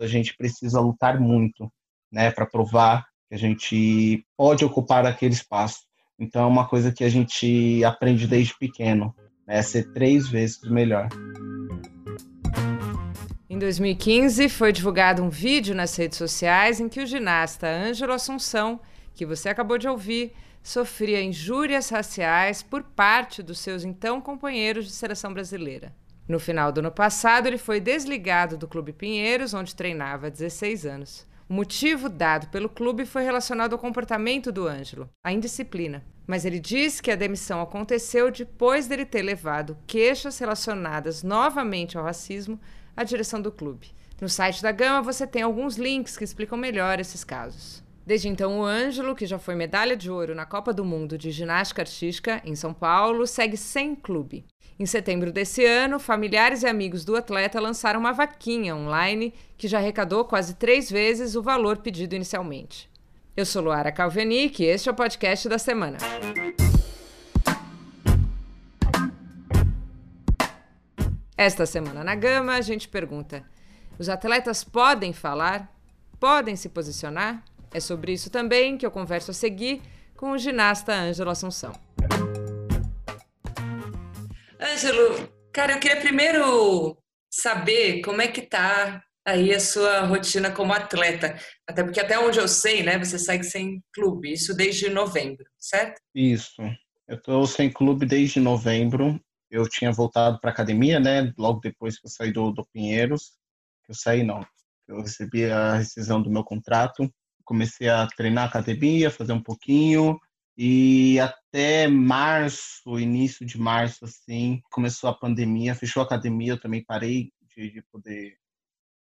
a gente precisa lutar muito, né, para provar que a gente pode ocupar aquele espaço. Então é uma coisa que a gente aprende desde pequeno, né, ser três vezes melhor. Em 2015, foi divulgado um vídeo nas redes sociais em que o ginasta Ângelo Assunção, que você acabou de ouvir, sofria injúrias raciais por parte dos seus então companheiros de seleção brasileira. No final do ano passado, ele foi desligado do Clube Pinheiros, onde treinava há 16 anos. O motivo dado pelo clube foi relacionado ao comportamento do Ângelo, a indisciplina. Mas ele diz que a demissão aconteceu depois dele ter levado queixas relacionadas novamente ao racismo à direção do clube. No site da Gama você tem alguns links que explicam melhor esses casos. Desde então, o Ângelo, que já foi medalha de ouro na Copa do Mundo de Ginástica Artística em São Paulo, segue sem clube. Em setembro desse ano, familiares e amigos do atleta lançaram uma vaquinha online que já arrecadou quase três vezes o valor pedido inicialmente. Eu sou Luara Calvenic e este é o podcast da semana. Esta semana na Gama, a gente pergunta: os atletas podem falar? Podem se posicionar? É sobre isso também que eu converso a seguir com o ginasta Ângelo Assunção. Ângelo, cara, eu queria primeiro saber como é que tá aí a sua rotina como atleta. Até porque até onde eu sei, né, você segue sem clube, isso desde novembro, certo? Isso. Eu tô sem clube desde novembro. Eu tinha voltado para academia, né, logo depois que eu saí do, do Pinheiros. Eu saí não. Eu recebi a rescisão do meu contrato. Comecei a treinar academia, fazer um pouquinho, e até março, início de março, assim, começou a pandemia, fechou a academia, eu também parei de, de poder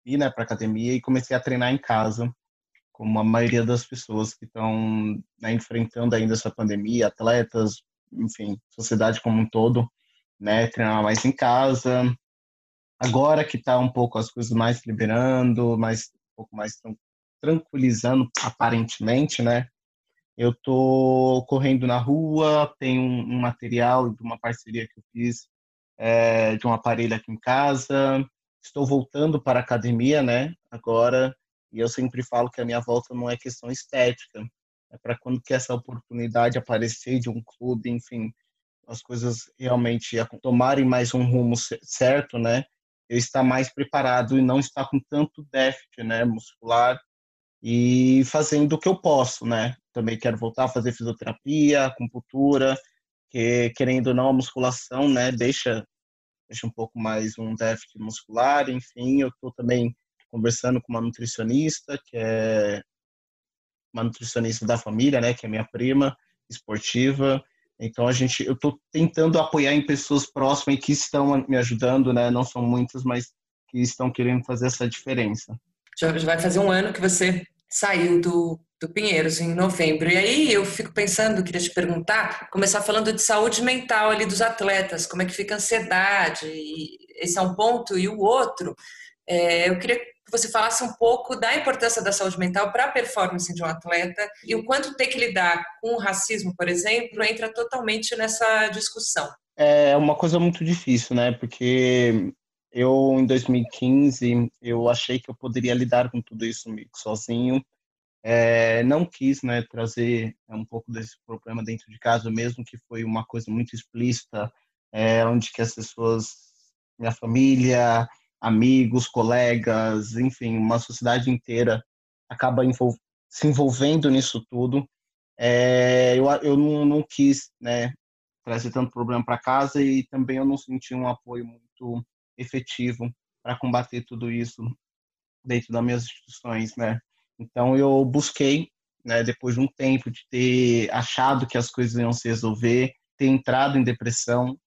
ir né, para academia e comecei a treinar em casa, como a maioria das pessoas que estão né, enfrentando ainda essa pandemia, atletas, enfim, sociedade como um todo, né, treinar mais em casa. Agora que está um pouco as coisas mais liberando, mais um pouco mais tranquilizando aparentemente, né? Eu tô correndo na rua, tenho um, material de uma parceria que eu fiz é, de um aparelho aqui em casa. Estou voltando para a academia, né? Agora, e eu sempre falo que a minha volta não é questão estética, é para quando que essa oportunidade aparecer de um clube, enfim, as coisas realmente tomarem mais um rumo certo, né? Eu estar mais preparado e não estar com tanto déficit, né, muscular e fazendo o que eu posso, né? Também quero voltar a fazer fisioterapia, acupuntura, que querendo ou não a musculação, né, deixa deixa um pouco mais um déficit muscular, enfim, eu estou também conversando com uma nutricionista, que é uma nutricionista da família, né, que é minha prima, esportiva. Então a gente, eu estou tentando apoiar em pessoas próximas que estão me ajudando, né, não são muitas, mas que estão querendo fazer essa diferença já, vai fazer um ano que você saiu do, do Pinheiros em novembro. E aí eu fico pensando, queria te perguntar, começar falando de saúde mental ali dos atletas, como é que fica a ansiedade, esse é um ponto, e o outro, é, eu queria que você falasse um pouco da importância da saúde mental para a performance de um atleta e o quanto ter que lidar com o racismo, por exemplo, entra totalmente nessa discussão. É uma coisa muito difícil, né? Porque eu, em 2015, eu achei que eu poderia lidar com tudo isso sozinho. É, não quis né, trazer é, um pouco desse problema dentro de casa, mesmo que foi uma coisa muito explícita, é, onde que as pessoas, minha família, amigos, colegas, enfim, uma sociedade inteira acaba envol se envolvendo nisso tudo. É, eu eu não, não quis né, trazer tanto problema para casa e também eu não senti um apoio muito efetivo para combater tudo isso dentro das minhas instituições, né? Então eu busquei, né, depois de um tempo de ter achado que as coisas iam se resolver, ter entrado em depressão,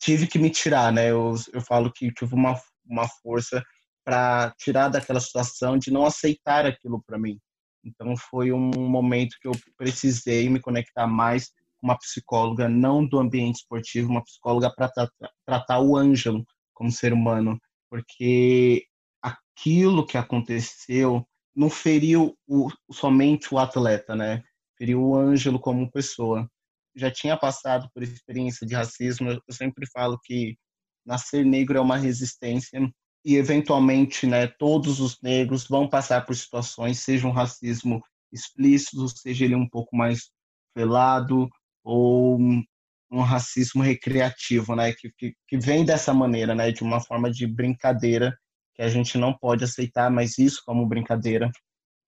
tive que me tirar, né? Eu, eu falo que tive uma uma força para tirar daquela situação de não aceitar aquilo para mim. Então foi um momento que eu precisei me conectar mais com uma psicóloga não do ambiente esportivo, uma psicóloga para tratar, tratar o Ângelo, como ser humano, porque aquilo que aconteceu não feriu o, somente o atleta, né? Feriu o Ângelo como pessoa. Já tinha passado por experiência de racismo. Eu sempre falo que nascer negro é uma resistência e eventualmente, né, todos os negros vão passar por situações, seja um racismo explícito, seja ele um pouco mais velado ou um, racismo recreativo, né, que, que, que, vem dessa maneira, né, de uma forma de brincadeira que a gente não pode aceitar, mas isso como brincadeira,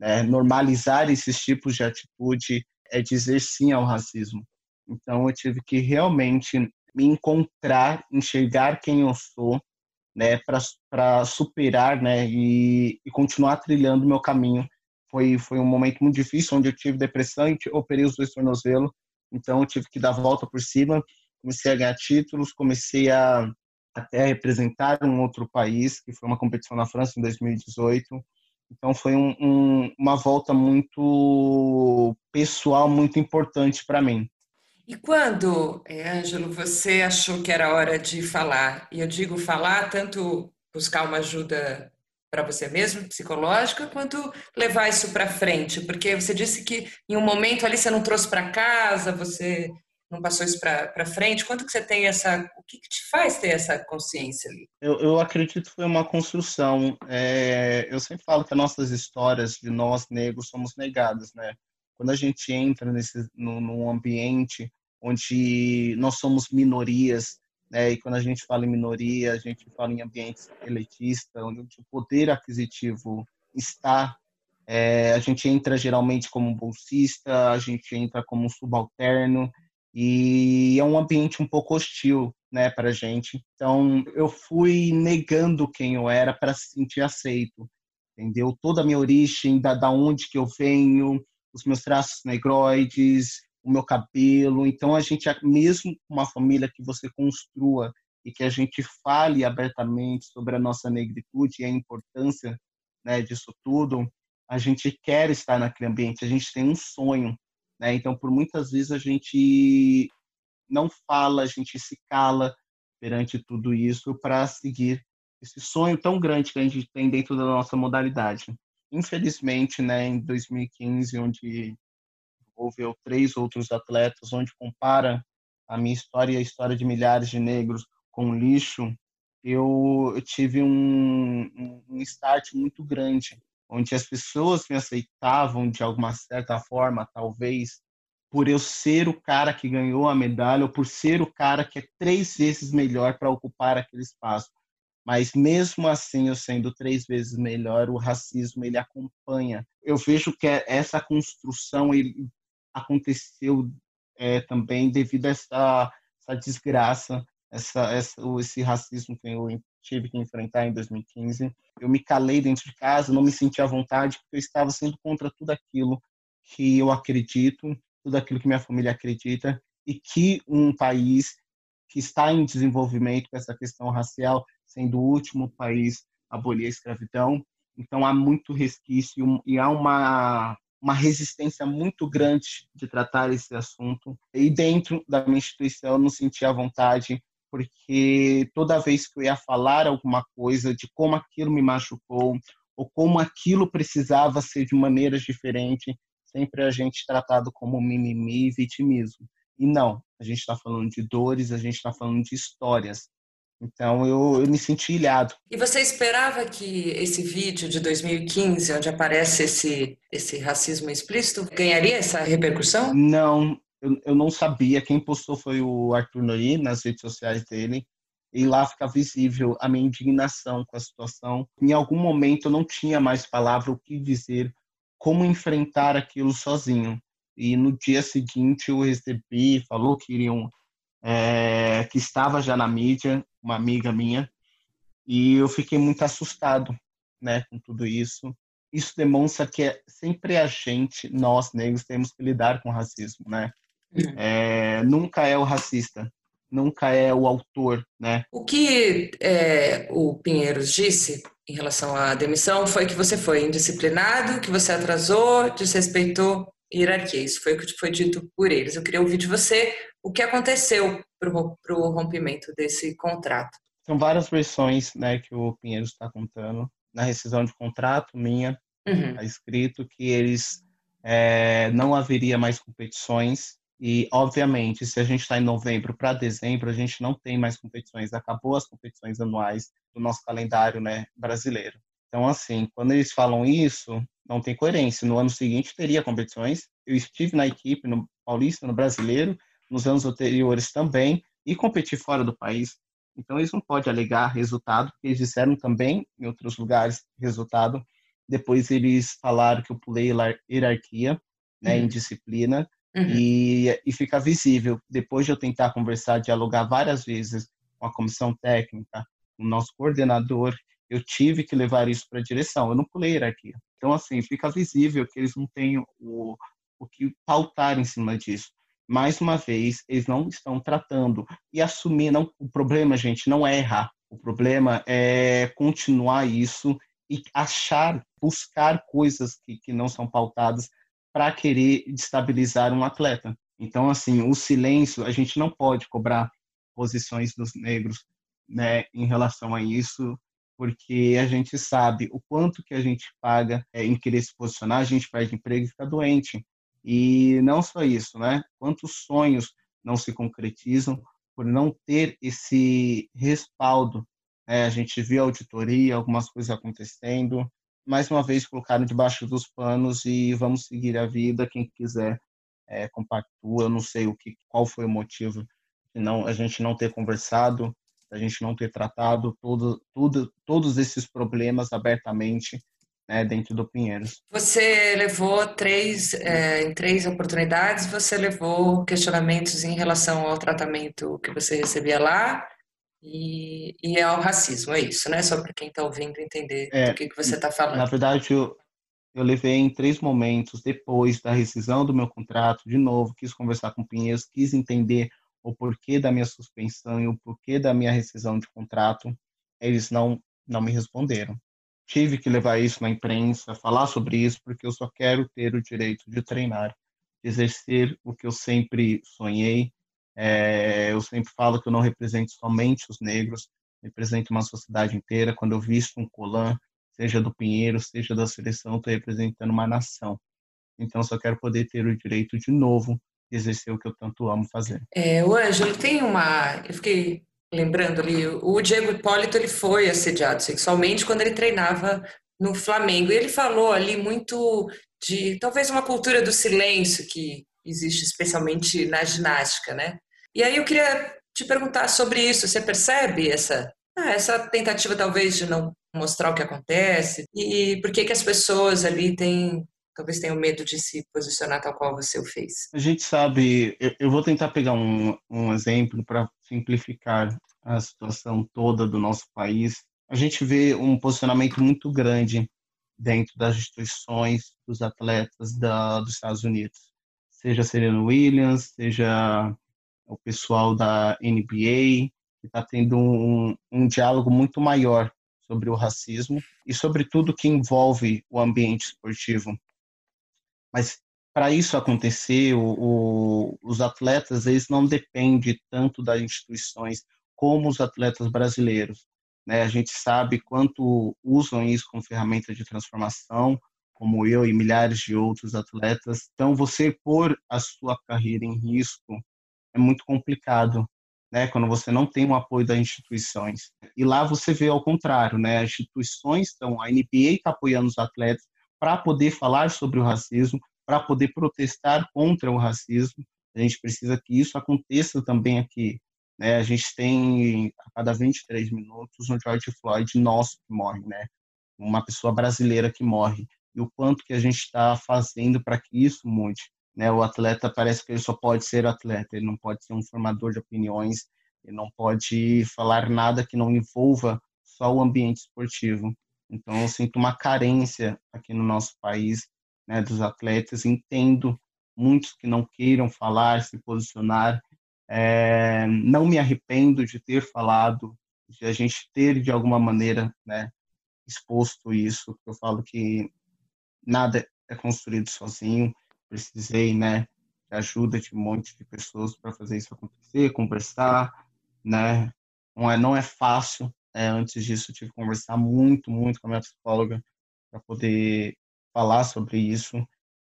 né, normalizar esses tipos de atitude é dizer sim ao racismo. Então eu tive que realmente me encontrar, enxergar quem eu sou, né, para superar, né, e, e continuar trilhando meu caminho. Foi foi um momento muito difícil onde eu tive depressão e operei os dois tornozelos, então eu tive que dar a volta por cima, comecei a ganhar títulos, comecei a até representar um outro país, que foi uma competição na França em 2018. Então foi um, um, uma volta muito pessoal, muito importante para mim. E quando, é, Ângelo, você achou que era hora de falar? E eu digo falar tanto buscar uma ajuda para você mesmo, psicológica, quanto levar isso para frente, porque você disse que em um momento ali você não trouxe para casa, você não passou isso para frente. Quanto que você tem essa, o que, que, te faz ter essa consciência ali? Eu, eu acredito que foi uma construção. É, eu sempre falo que as nossas histórias de nós negros somos negadas, né? Quando a gente entra nesse no, num ambiente onde nós somos minorias, né? E quando a gente fala em minoria, a gente fala em ambientes elitistas, onde o poder aquisitivo está. É, a gente entra geralmente como bolsista, a gente entra como subalterno e é um ambiente um pouco hostil, né, para gente. Então eu fui negando quem eu era para se sentir aceito, entendeu? Toda a minha origem, da, da onde que eu venho, os meus traços negroides, o meu cabelo. Então, a gente, mesmo uma família que você construa e que a gente fale abertamente sobre a nossa negritude e a importância né, disso tudo, a gente quer estar naquele ambiente, a gente tem um sonho. Né? Então, por muitas vezes, a gente não fala, a gente se cala perante tudo isso para seguir esse sonho tão grande que a gente tem dentro da nossa modalidade. Infelizmente, né, em 2015, onde envolveu três outros atletas, onde compara a minha história e a história de milhares de negros com lixo, eu, eu tive um, um start muito grande, onde as pessoas me aceitavam de alguma certa forma, talvez, por eu ser o cara que ganhou a medalha ou por ser o cara que é três vezes melhor para ocupar aquele espaço. Mas mesmo assim, eu sendo três vezes melhor, o racismo ele acompanha. Eu vejo que essa construção ele aconteceu é, também devido a essa, essa desgraça, essa, essa, esse racismo que eu tive que enfrentar em 2015. Eu me calei dentro de casa, não me senti à vontade, porque eu estava sendo contra tudo aquilo que eu acredito, tudo aquilo que minha família acredita, e que um país que está em desenvolvimento com essa questão racial, sendo o último país a abolir a escravidão, então há muito resquício e há uma uma resistência muito grande de tratar esse assunto. E dentro da minha instituição eu não sentia vontade, porque toda vez que eu ia falar alguma coisa de como aquilo me machucou, ou como aquilo precisava ser de maneiras diferentes, sempre a gente tratado como mimimi e vitimismo. E não, a gente está falando de dores, a gente está falando de histórias. Então eu, eu me senti ilhado. E você esperava que esse vídeo de 2015, onde aparece esse, esse racismo explícito, ganharia essa repercussão? Não, eu, eu não sabia. Quem postou foi o Arthur Nori nas redes sociais dele. E lá fica visível a minha indignação com a situação. Em algum momento eu não tinha mais palavra o que dizer, como enfrentar aquilo sozinho. E no dia seguinte eu recebi, falou que iriam é, que estava já na mídia, uma amiga minha, e eu fiquei muito assustado, né, com tudo isso. Isso demonstra que é sempre a gente, nós negros, temos que lidar com o racismo, né? Uhum. É, nunca é o racista, nunca é o autor, né? O que é, o Pinheiros disse em relação à demissão foi que você foi indisciplinado, que você atrasou, desrespeitou hierarquia. Isso foi o que foi dito por eles. Eu queria ouvir de você o que aconteceu para o rompimento desse contrato. São várias versões né, que o Pinheiro está contando. Na rescisão de contrato minha, uhum. está escrito que eles é, não haveria mais competições E, obviamente, se a gente está em novembro para dezembro, a gente não tem mais competições. Acabou as competições anuais do nosso calendário né, brasileiro. Então, assim, quando eles falam isso, não tem coerência. No ano seguinte teria competições. Eu estive na equipe, no Paulista, no Brasileiro, nos anos anteriores também, e competi fora do país. Então, eles não podem alegar resultado, porque eles disseram também, em outros lugares, resultado. Depois, eles falaram que eu pulei hierarquia, né, uhum. em disciplina, Uhum. E, e fica visível. Depois de eu tentar conversar, dialogar várias vezes com a comissão técnica, com o nosso coordenador, eu tive que levar isso para a direção. Eu não pulei hierarquia. Então, assim, fica visível que eles não têm o, o que pautar em cima disso. Mais uma vez, eles não estão tratando e assumir. Não, o problema, gente, não é errar. O problema é continuar isso e achar, buscar coisas que, que não são pautadas para querer destabilizar um atleta. Então, assim, o silêncio, a gente não pode cobrar posições dos negros né, em relação a isso, porque a gente sabe o quanto que a gente paga é, em querer se posicionar, a gente perde emprego e fica doente. E não só isso, né? Quantos sonhos não se concretizam por não ter esse respaldo. É, a gente viu auditoria, algumas coisas acontecendo, mais uma vez colocaram debaixo dos panos e vamos seguir a vida. Quem quiser é, compactua. Não sei o que, qual foi o motivo de não a gente não ter conversado, a gente não ter tratado todo, tudo, todos esses problemas abertamente né, dentro do Pinheiros. Você levou três, é, em três oportunidades, você levou questionamentos em relação ao tratamento que você recebia lá, e, e é o racismo, é isso, né? Só para quem está ouvindo entender é, do que, que você está falando. Na verdade, eu, eu levei em três momentos depois da rescisão do meu contrato, de novo, quis conversar com o Pinheiros, quis entender o porquê da minha suspensão e o porquê da minha rescisão de contrato. Eles não, não me responderam. Tive que levar isso na imprensa, falar sobre isso, porque eu só quero ter o direito de treinar, de exercer o que eu sempre sonhei, é, eu sempre falo que eu não represento somente os negros, represento uma sociedade inteira. Quando eu visto um colã, seja do Pinheiro, seja da seleção, estou representando uma nação. Então, só quero poder ter o direito de novo de exercer o que eu tanto amo fazer. É, o Ângelo tem uma. Eu fiquei lembrando ali, o Diego Hipólito ele foi assediado sexualmente quando ele treinava no Flamengo. E ele falou ali muito de talvez uma cultura do silêncio que existe especialmente na ginástica, né? E aí eu queria te perguntar sobre isso. Você percebe essa, ah, essa tentativa talvez de não mostrar o que acontece? E por que, que as pessoas ali têm talvez tenham medo de se posicionar tal qual você o fez? A gente sabe, eu vou tentar pegar um, um exemplo para simplificar a situação toda do nosso país. A gente vê um posicionamento muito grande dentro das instituições dos atletas da, dos Estados Unidos, seja Serena Williams, seja o pessoal da NBA, que está tendo um, um diálogo muito maior sobre o racismo e sobre tudo que envolve o ambiente esportivo. Mas para isso acontecer, o, o, os atletas eles não dependem tanto das instituições como os atletas brasileiros. Né? A gente sabe quanto usam isso como ferramenta de transformação, como eu e milhares de outros atletas. Então, você pôr a sua carreira em risco é muito complicado, né? Quando você não tem o apoio das instituições. E lá você vê ao contrário, né? As instituições estão, a NBA está apoiando os atletas para poder falar sobre o racismo, para poder protestar contra o racismo. A gente precisa que isso aconteça também aqui. Né? A gente tem a cada 23 minutos um George Floyd nosso que morre, né? Uma pessoa brasileira que morre. E o quanto que a gente está fazendo para que isso mude. Né? O atleta parece que ele só pode ser atleta, ele não pode ser um formador de opiniões, ele não pode falar nada que não envolva só o ambiente esportivo. Então, eu sinto uma carência aqui no nosso país né, dos atletas. Entendo muitos que não queiram falar, se posicionar. É, não me arrependo de ter falado, de a gente ter de alguma maneira né, exposto isso. Eu falo que nada é construído sozinho precisei, né, de ajuda de um monte de pessoas para fazer isso acontecer, conversar, né? Não é, não é fácil. É, antes disso, eu tive que conversar muito, muito com a minha psicóloga para poder falar sobre isso.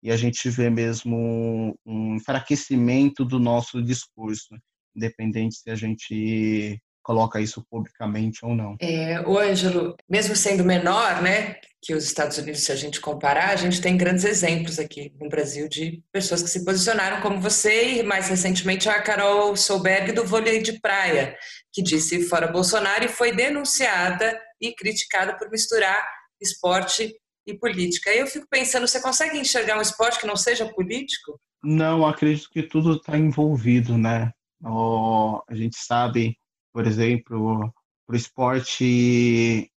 e a gente vê mesmo um enfraquecimento do nosso discurso, independente se a gente coloca isso publicamente ou não. É, o Ângelo, mesmo sendo menor, né, que os Estados Unidos, se a gente comparar, a gente tem grandes exemplos aqui no Brasil de pessoas que se posicionaram como você e mais recentemente a Carol Solberg do vôlei de praia, que disse fora Bolsonaro e foi denunciada e criticada por misturar esporte e política. Eu fico pensando, você consegue enxergar um esporte que não seja político? Não, acredito que tudo está envolvido, né? Oh, a gente sabe por exemplo, para o esporte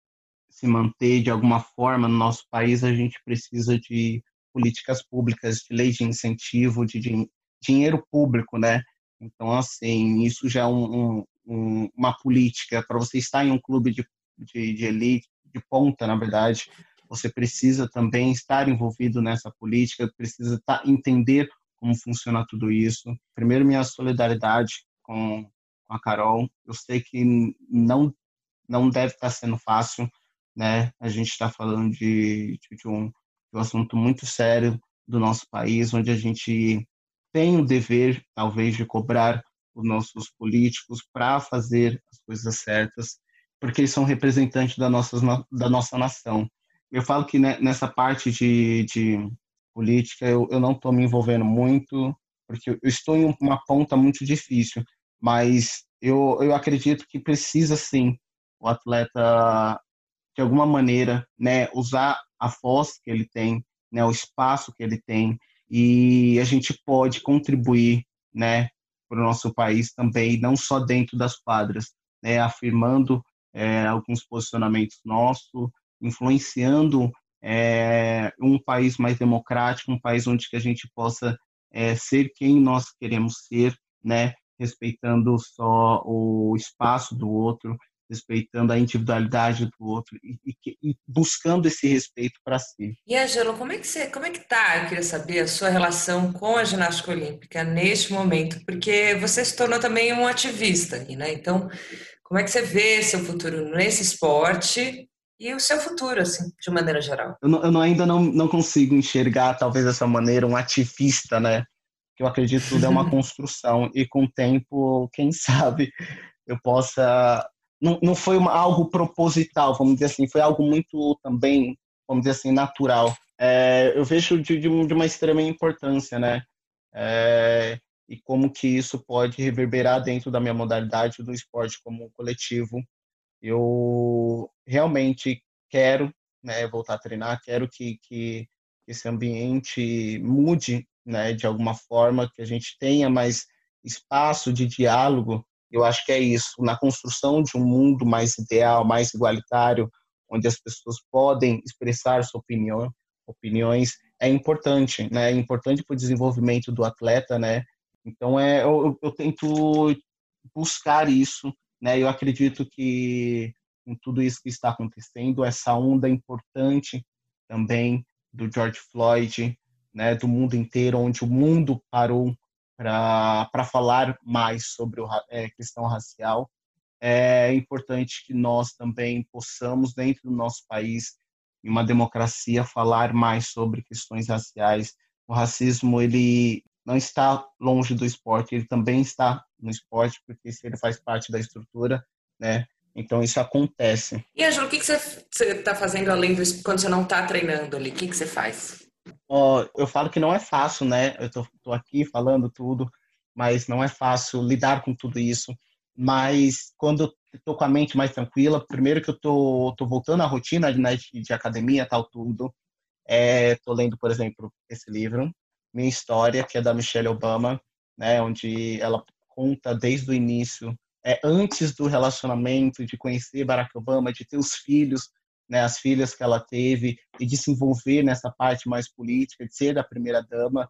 se manter de alguma forma no nosso país, a gente precisa de políticas públicas, de lei de incentivo, de, de dinheiro público, né? Então, assim, isso já é um, um, uma política. Para você estar em um clube de, de, de elite, de ponta, na verdade, você precisa também estar envolvido nessa política, precisa estar, entender como funciona tudo isso. Primeiro, minha solidariedade com com a Carol. Eu sei que não não deve estar sendo fácil, né? A gente está falando de, de, um, de um assunto muito sério do nosso país, onde a gente tem o dever, talvez, de cobrar os nossos políticos para fazer as coisas certas, porque eles são representantes da nossa, da nossa nação. Eu falo que nessa parte de, de política eu, eu não estou me envolvendo muito, porque eu estou em uma ponta muito difícil mas eu, eu acredito que precisa sim o atleta de alguma maneira né usar a voz que ele tem né o espaço que ele tem. E a gente pode contribuir né para o nosso país também não só dentro das quadras né afirmando é, alguns posicionamentos nossos influenciando é, um país mais democrático um país onde que a gente possa é, ser quem nós queremos ser né respeitando só o espaço do outro, respeitando a individualidade do outro e, e, e buscando esse respeito para si. E Angelo, como é que você, como é que tá? Eu queria saber a sua relação com a ginástica olímpica neste momento, porque você se tornou também um ativista, né? Então, como é que você vê seu futuro nesse esporte e o seu futuro, assim, de maneira geral? Eu, não, eu ainda não, não consigo enxergar, talvez dessa maneira, um ativista, né? Que eu acredito tudo é uma construção e com o tempo, quem sabe, eu possa não, não foi uma, algo proposital, vamos dizer assim, foi algo muito também, vamos dizer assim, natural. É, eu vejo de, de, uma extrema importância, né? É, e como que isso pode reverberar dentro da minha modalidade do esporte como coletivo. Eu realmente quero né, voltar a treinar, quero que, que esse ambiente mude né, de alguma forma, que a gente tenha mais espaço de diálogo. Eu acho que é isso, na construção de um mundo mais ideal, mais igualitário, onde as pessoas podem expressar sua opinião, opiniões, é importante, né? É importante para o desenvolvimento do atleta, né? Então é, eu, eu tento buscar isso, né? Eu acredito que com tudo isso que está acontecendo, essa onda importante também do George Floyd, né, do mundo inteiro, onde o mundo parou para falar mais sobre a é, questão racial. É importante que nós também possamos, dentro do nosso país, em uma democracia, falar mais sobre questões raciais. O racismo ele não está longe do esporte, ele também está no esporte, porque ele faz parte da estrutura, né? Então isso acontece. E Ângelo, o que, você está fazendo além disso quando você não está treinando ali? O que você faz? Oh, eu falo que não é fácil, né? Eu tô, tô aqui falando tudo, mas não é fácil lidar com tudo isso. Mas quando eu tô com a mente mais tranquila, primeiro que eu tô, tô voltando à rotina né, de, de academia, tal, tudo. É, tô lendo, por exemplo, esse livro, Minha História, que é da Michelle Obama, né? Onde ela conta desde o início, é, antes do relacionamento, de conhecer Barack Obama, de ter os filhos, né, as filhas que ela teve e de se envolver nessa parte mais política, de ser a primeira dama.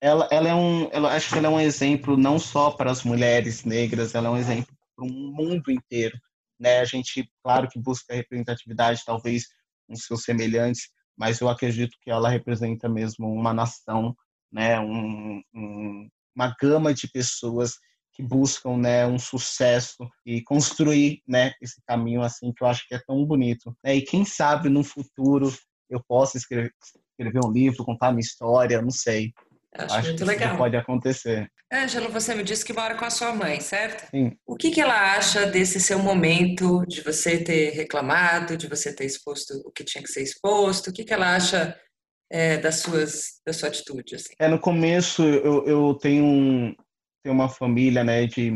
Ela, ela é um, ela, acho que ela é um exemplo não só para as mulheres negras, ela é um exemplo para o mundo inteiro. Né? A gente, claro que busca representatividade, talvez com seus semelhantes, mas eu acredito que ela representa mesmo uma nação, né? um, um, uma gama de pessoas que buscam né, um sucesso e construir né, esse caminho assim que eu acho que é tão bonito. Né? E quem sabe no futuro eu possa escrever, escrever um livro, contar minha história, não sei. Acho, Acho muito que legal. Isso pode acontecer. Ângelo, você me disse que mora com a sua mãe, certo? Sim. O que, que ela acha desse seu momento, de você ter reclamado, de você ter exposto o que tinha que ser exposto? O que, que ela acha é, das suas, da sua atitude? Assim? É, no começo, eu, eu tenho, um, tenho uma família né, de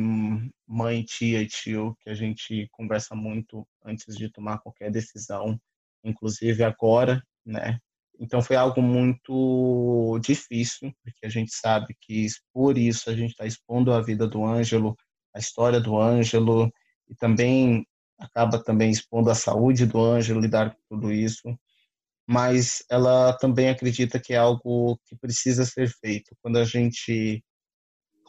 mãe, tia e tio, que a gente conversa muito antes de tomar qualquer decisão, inclusive agora, né? Então foi algo muito difícil, porque a gente sabe que por isso a gente está expondo a vida do Ângelo, a história do Ângelo, e também acaba também expondo a saúde do Ângelo, lidar com tudo isso. Mas ela também acredita que é algo que precisa ser feito. Quando a gente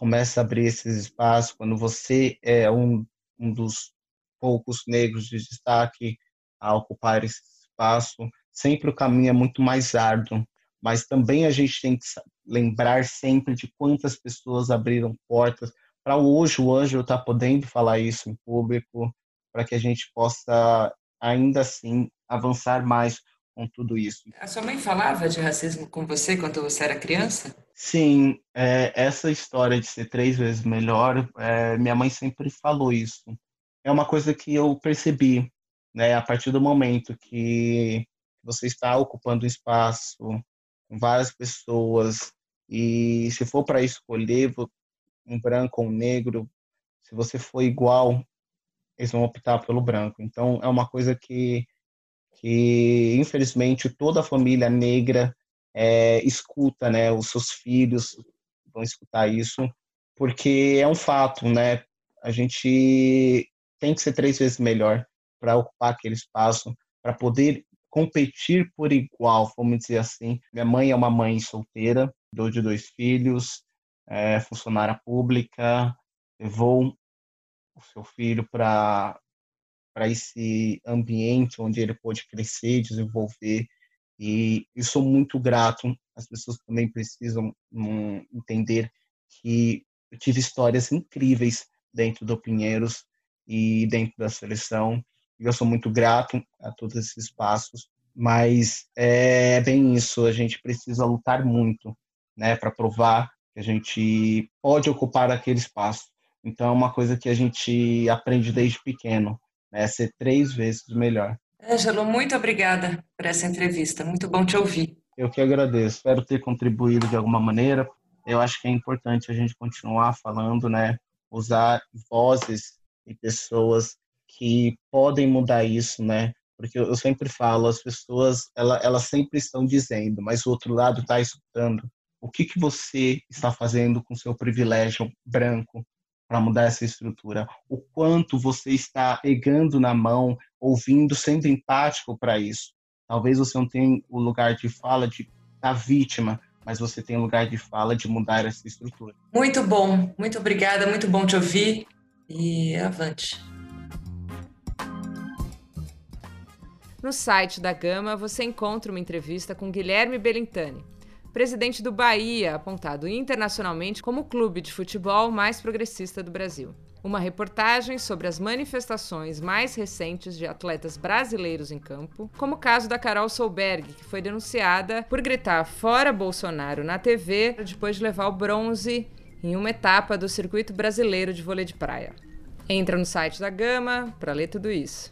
começa a abrir esses espaços, quando você é um, um dos poucos negros de destaque a ocupar esse espaço, sempre o caminho é muito mais árduo, mas também a gente tem que lembrar sempre de quantas pessoas abriram portas. Para hoje o Ângelo estar tá podendo falar isso em público, para que a gente possa ainda assim avançar mais com tudo isso. A sua mãe falava de racismo com você quando você era criança? Sim, é, essa história de ser três vezes melhor, é, minha mãe sempre falou isso. É uma coisa que eu percebi, né, a partir do momento que você está ocupando um espaço com várias pessoas e se for para escolher um branco ou um negro, se você for igual, eles vão optar pelo branco. Então é uma coisa que que infelizmente toda a família negra é, escuta, né? Os seus filhos vão escutar isso, porque é um fato, né? A gente tem que ser três vezes melhor para ocupar aquele espaço, para poder competir por igual, vamos dizer assim. Minha mãe é uma mãe solteira, dou de dois filhos, é funcionária pública, levou o seu filho para para esse ambiente onde ele pôde crescer, desenvolver e eu sou muito grato. As pessoas também precisam um, entender que eu tive histórias incríveis dentro do Pinheiros e dentro da seleção eu sou muito grato a todos esses espaços, mas é bem isso, a gente precisa lutar muito, né, para provar que a gente pode ocupar aquele espaço. Então é uma coisa que a gente aprende desde pequeno, né, ser três vezes melhor. Ângelo, muito obrigada por essa entrevista, muito bom te ouvir. Eu que agradeço, espero ter contribuído de alguma maneira. Eu acho que é importante a gente continuar falando, né, usar vozes e pessoas que podem mudar isso, né? Porque eu sempre falo, as pessoas, ela, elas sempre estão dizendo, mas o outro lado está escutando. O que, que você está fazendo com seu privilégio branco para mudar essa estrutura? O quanto você está pegando na mão, ouvindo, sendo empático para isso? Talvez você não tenha o lugar de fala de da vítima, mas você tem o lugar de fala de mudar essa estrutura. Muito bom, muito obrigada, muito bom te ouvir e avante. No site da Gama você encontra uma entrevista com Guilherme Belintani, presidente do Bahia, apontado internacionalmente como o clube de futebol mais progressista do Brasil. Uma reportagem sobre as manifestações mais recentes de atletas brasileiros em campo, como o caso da Carol Solberg, que foi denunciada por gritar fora Bolsonaro na TV depois de levar o bronze em uma etapa do circuito brasileiro de vôlei de praia. Entra no site da Gama para ler tudo isso.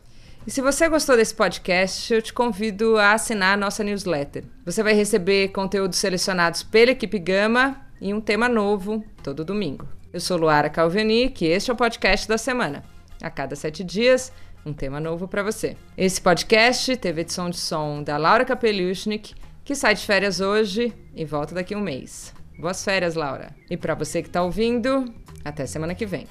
E se você gostou desse podcast, eu te convido a assinar a nossa newsletter. Você vai receber conteúdos selecionados pela equipe Gama e um tema novo todo domingo. Eu sou Luara Calvenic e este é o podcast da semana. A cada sete dias, um tema novo para você. Esse podcast teve edição de som da Laura Kapeliushnik, que sai de férias hoje e volta daqui a um mês. Boas férias, Laura. E para você que está ouvindo, até semana que vem.